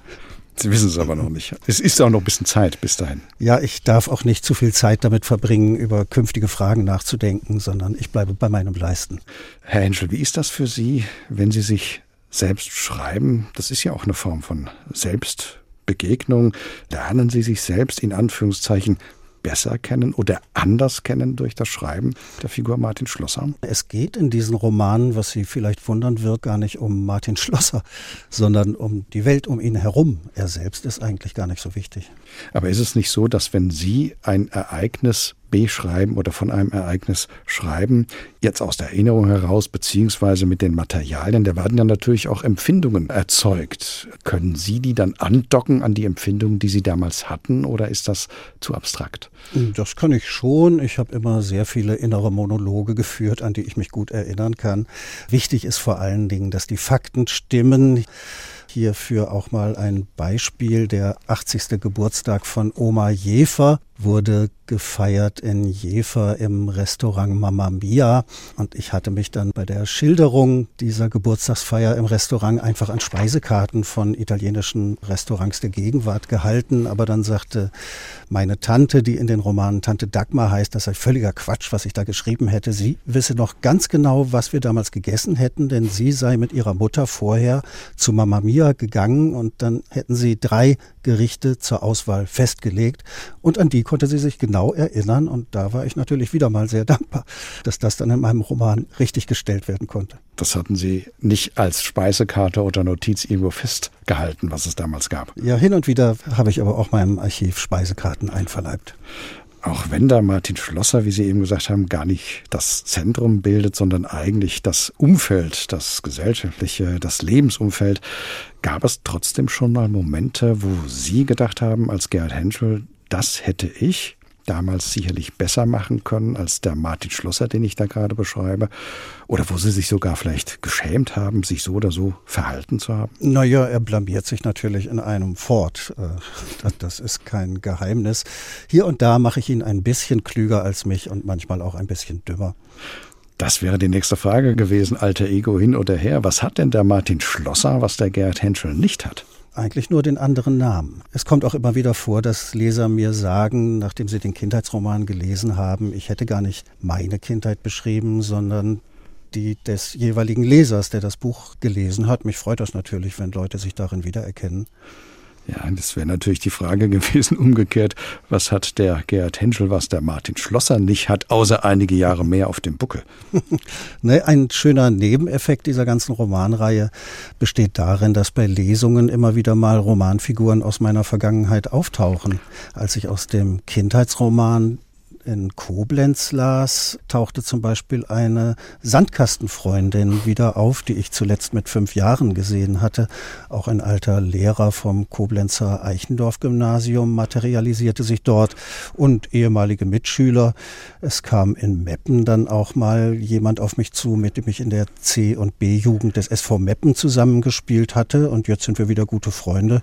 Speaker 1: Sie wissen es aber noch nicht. Es ist auch noch ein bisschen Zeit bis dahin.
Speaker 2: Ja, ich darf auch nicht zu viel Zeit damit verbringen, über künftige Fragen nachzudenken, sondern ich bleibe bei meinem Leisten.
Speaker 1: Herr Henschel, wie ist das für Sie, wenn Sie sich selbst schreiben? Das ist ja auch eine Form von Selbstbegegnung. Lernen Sie sich selbst in Anführungszeichen besser kennen oder anders kennen durch das Schreiben der Figur Martin Schlosser?
Speaker 2: Es geht in diesen Romanen, was Sie vielleicht wundern wird, gar nicht um Martin Schlosser, sondern um die Welt um ihn herum. Er selbst ist eigentlich gar nicht so wichtig.
Speaker 1: Aber ist es nicht so, dass wenn Sie ein Ereignis beschreiben oder von einem Ereignis schreiben, jetzt aus der Erinnerung heraus, beziehungsweise mit den Materialien, da werden ja natürlich auch Empfindungen erzeugt. Können Sie die dann andocken an die Empfindungen, die Sie damals hatten, oder ist das zu abstrakt?
Speaker 2: Das kann ich schon. Ich habe immer sehr viele innere Monologe geführt, an die ich mich gut erinnern kann. Wichtig ist vor allen Dingen, dass die Fakten stimmen. Hierfür auch mal ein Beispiel. Der 80. Geburtstag von Oma Jefer wurde gefeiert in Jever im Restaurant Mamma Mia. Und ich hatte mich dann bei der Schilderung dieser Geburtstagsfeier im Restaurant einfach an Speisekarten von italienischen Restaurants der Gegenwart gehalten. Aber dann sagte meine Tante, die in den Romanen Tante Dagmar heißt, das sei völliger Quatsch, was ich da geschrieben hätte. Sie wisse noch ganz genau, was wir damals gegessen hätten, denn sie sei mit ihrer Mutter vorher zu Mamma Mia gegangen und dann hätten sie drei Gerichte zur Auswahl festgelegt und an die konnte sie sich genau erinnern und da war ich natürlich wieder mal sehr dankbar, dass das dann in meinem Roman richtig gestellt werden konnte.
Speaker 1: Das hatten Sie nicht als Speisekarte oder Notiz irgendwo festgehalten, was es damals gab.
Speaker 2: Ja, hin und wieder habe ich aber auch meinem Archiv Speisekarten einverleibt.
Speaker 1: Auch wenn da Martin Schlosser, wie Sie eben gesagt haben, gar nicht das Zentrum bildet, sondern eigentlich das Umfeld, das gesellschaftliche, das Lebensumfeld, gab es trotzdem schon mal Momente, wo Sie gedacht haben, als Gerhard Henschel, das hätte ich damals sicherlich besser machen können als der Martin Schlosser, den ich da gerade beschreibe? Oder wo Sie sich sogar vielleicht geschämt haben, sich so oder so verhalten zu haben?
Speaker 2: Naja, er blamiert sich natürlich in einem fort. Äh, das ist kein Geheimnis. Hier und da mache ich ihn ein bisschen klüger als mich und manchmal auch ein bisschen dümmer.
Speaker 1: Das wäre die nächste Frage gewesen, alter Ego hin oder her. Was hat denn der Martin Schlosser, was der Gerhard Henschel nicht hat?
Speaker 2: Eigentlich nur den anderen Namen. Es kommt auch immer wieder vor, dass Leser mir sagen, nachdem sie den Kindheitsroman gelesen haben, ich hätte gar nicht meine Kindheit beschrieben, sondern die des jeweiligen Lesers, der das Buch gelesen hat. Mich freut das natürlich, wenn Leute sich darin wiedererkennen.
Speaker 1: Ja, das wäre natürlich die Frage gewesen, umgekehrt, was hat der Gerhard Henschel, was der Martin Schlosser nicht hat, außer einige Jahre mehr auf dem Buckel?
Speaker 2: ne, ein schöner Nebeneffekt dieser ganzen Romanreihe besteht darin, dass bei Lesungen immer wieder mal Romanfiguren aus meiner Vergangenheit auftauchen. Als ich aus dem Kindheitsroman in Koblenz las, tauchte zum Beispiel eine Sandkastenfreundin wieder auf, die ich zuletzt mit fünf Jahren gesehen hatte. Auch ein alter Lehrer vom Koblenzer Eichendorf-Gymnasium materialisierte sich dort und ehemalige Mitschüler. Es kam in Meppen dann auch mal jemand auf mich zu, mit dem ich in der C- und B-Jugend des SV Meppen zusammengespielt hatte und jetzt sind wir wieder gute Freunde.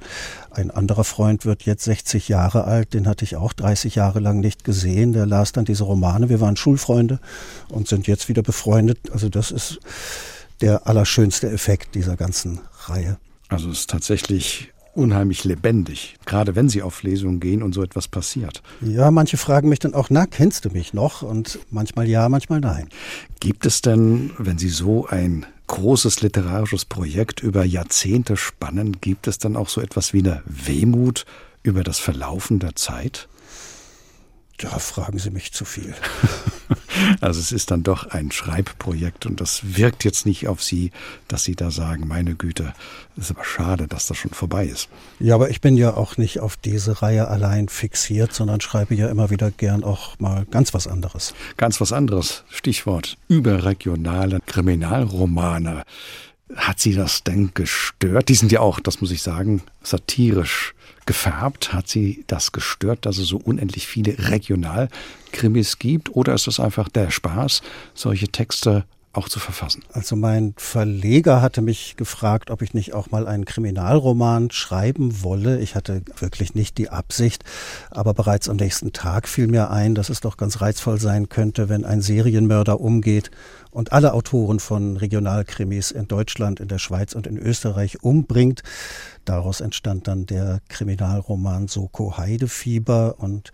Speaker 2: Ein anderer Freund wird jetzt 60 Jahre alt, den hatte ich auch 30 Jahre lang nicht gesehen. Der las dann diese Romane. Wir waren Schulfreunde und sind jetzt wieder befreundet. Also das ist der allerschönste Effekt dieser ganzen Reihe.
Speaker 1: Also es ist tatsächlich unheimlich lebendig, gerade wenn Sie auf Lesungen gehen und so etwas passiert.
Speaker 2: Ja, manche fragen mich dann auch, na, kennst du mich noch? Und manchmal ja, manchmal nein.
Speaker 1: Gibt es denn, wenn Sie so ein großes literarisches Projekt über Jahrzehnte spannen, gibt es dann auch so etwas wie eine Wehmut über das Verlaufen der Zeit?
Speaker 2: Da fragen Sie mich zu viel.
Speaker 1: Also es ist dann doch ein Schreibprojekt und das wirkt jetzt nicht auf Sie, dass Sie da sagen, meine Güte, es ist aber schade, dass das schon vorbei ist.
Speaker 2: Ja, aber ich bin ja auch nicht auf diese Reihe allein fixiert, sondern schreibe ja immer wieder gern auch mal ganz was anderes.
Speaker 1: Ganz was anderes. Stichwort überregionale Kriminalromane. Hat Sie das denn gestört? Die sind ja auch, das muss ich sagen, satirisch gefärbt? Hat Sie das gestört, dass es so unendlich viele Regionalkrimis gibt? Oder ist es einfach der Spaß, solche Texte auch zu verfassen?
Speaker 2: Also mein Verleger hatte mich gefragt, ob ich nicht auch mal einen Kriminalroman schreiben wolle. Ich hatte wirklich nicht die Absicht, aber bereits am nächsten Tag fiel mir ein, dass es doch ganz reizvoll sein könnte, wenn ein Serienmörder umgeht und alle Autoren von Regionalkrimis in Deutschland, in der Schweiz und in Österreich umbringt. Daraus entstand dann der Kriminalroman Soko Heidefieber und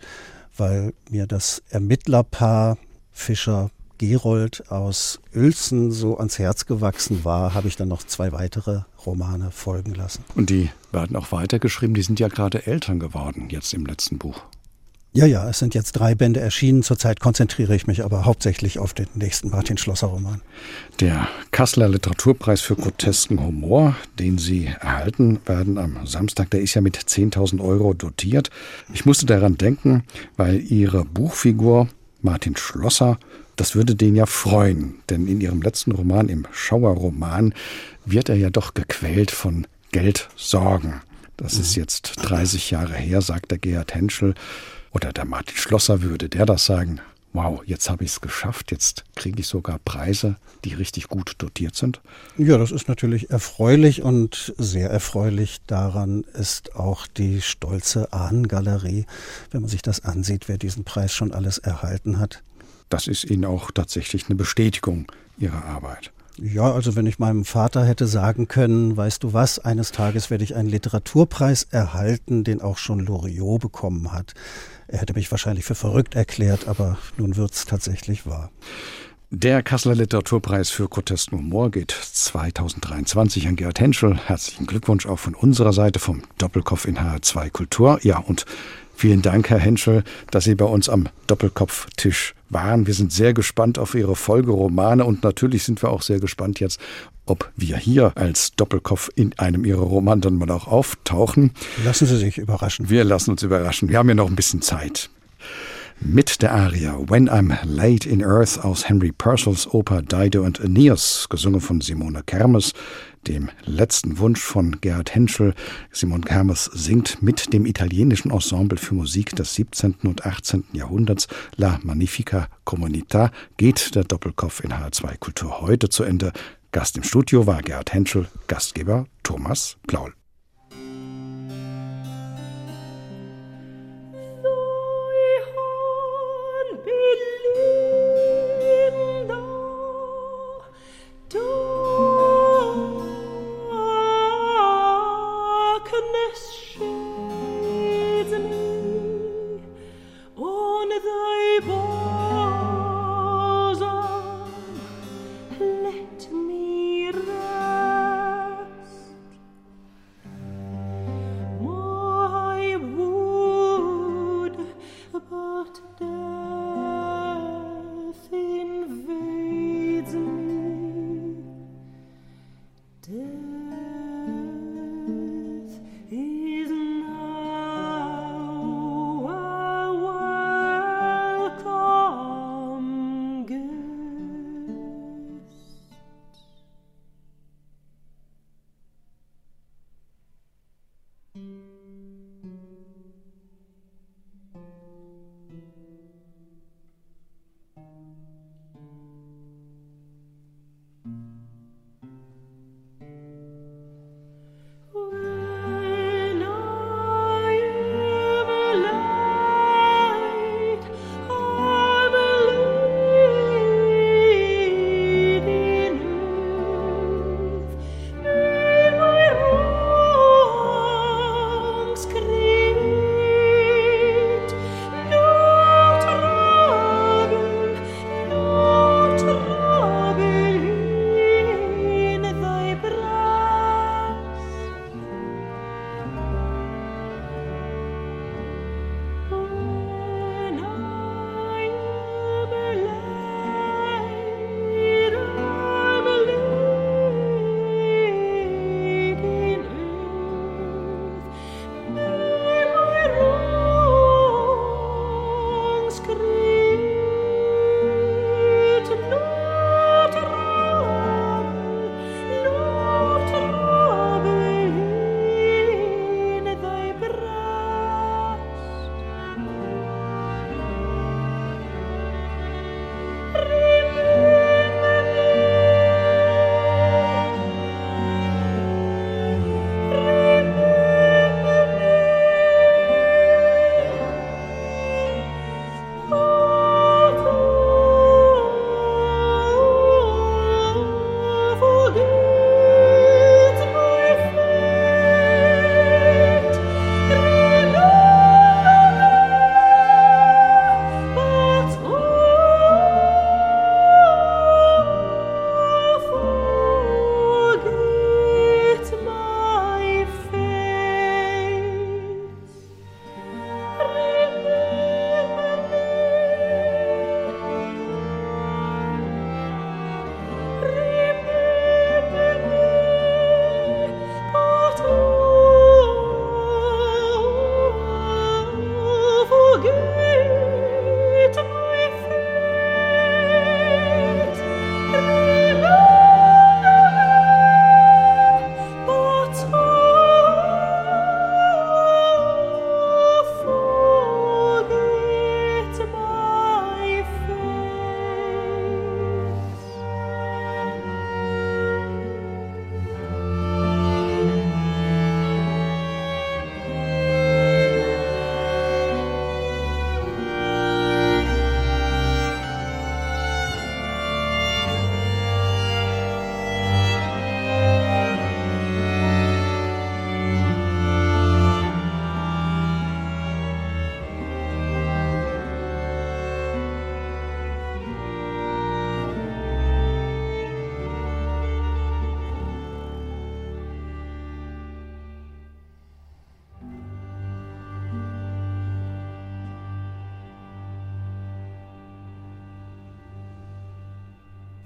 Speaker 2: weil mir das Ermittlerpaar Fischer Gerold aus Uelzen so ans Herz gewachsen war, habe ich dann noch zwei weitere Romane folgen lassen.
Speaker 1: Und die werden auch weitergeschrieben, die sind ja gerade Eltern geworden, jetzt im letzten Buch.
Speaker 2: Ja, ja, es sind jetzt drei Bände erschienen. Zurzeit konzentriere ich mich aber hauptsächlich auf den nächsten Martin Schlosser Roman.
Speaker 1: Der Kasseler Literaturpreis für grotesken Humor, den Sie erhalten werden am Samstag, der ist ja mit 10.000 Euro dotiert. Ich musste daran denken, weil Ihre Buchfigur Martin Schlosser, das würde den ja freuen, denn in Ihrem letzten Roman, im Schauerroman, wird er ja doch gequält von Geldsorgen. Das ist jetzt 30 Jahre her, sagt der Gerhard Henschel. Oder der Martin Schlosser würde der das sagen? Wow, jetzt habe ich es geschafft, jetzt kriege ich sogar Preise, die richtig gut dotiert sind.
Speaker 2: Ja, das ist natürlich erfreulich und sehr erfreulich daran ist auch die stolze Ahnengalerie, wenn man sich das ansieht, wer diesen Preis schon alles erhalten hat.
Speaker 1: Das ist Ihnen auch tatsächlich eine Bestätigung Ihrer Arbeit.
Speaker 2: Ja, also wenn ich meinem Vater hätte sagen können, weißt du was, eines Tages werde ich einen Literaturpreis erhalten, den auch schon Loriot bekommen hat, er hätte mich wahrscheinlich für verrückt erklärt, aber nun wird es tatsächlich wahr.
Speaker 1: Der Kasseler Literaturpreis für grotesken Humor geht 2023 an Gerhard Henschel. Herzlichen Glückwunsch auch von unserer Seite vom Doppelkopf in HR2 Kultur. Ja, und vielen Dank, Herr Henschel, dass Sie bei uns am Doppelkopftisch waren. Wir sind sehr gespannt auf Ihre Folgeromane und natürlich sind wir auch sehr gespannt jetzt ob wir hier als Doppelkopf in einem ihrer Romane dann mal auch auftauchen.
Speaker 2: Lassen Sie sich überraschen.
Speaker 1: Wir lassen uns überraschen. Wir haben ja noch ein bisschen Zeit. Mit der Aria When I'm Late in Earth aus Henry Purcells Oper Dido and Aeneas, gesungen von Simone Kermes, dem letzten Wunsch von Gerhard Henschel. Simon Kermes singt mit dem italienischen Ensemble für Musik des 17. und 18. Jahrhunderts La Magnifica Comunità geht der Doppelkopf in H2 Kultur heute zu Ende. Gast im Studio war Gerhard Henschel, Gastgeber Thomas Plaul.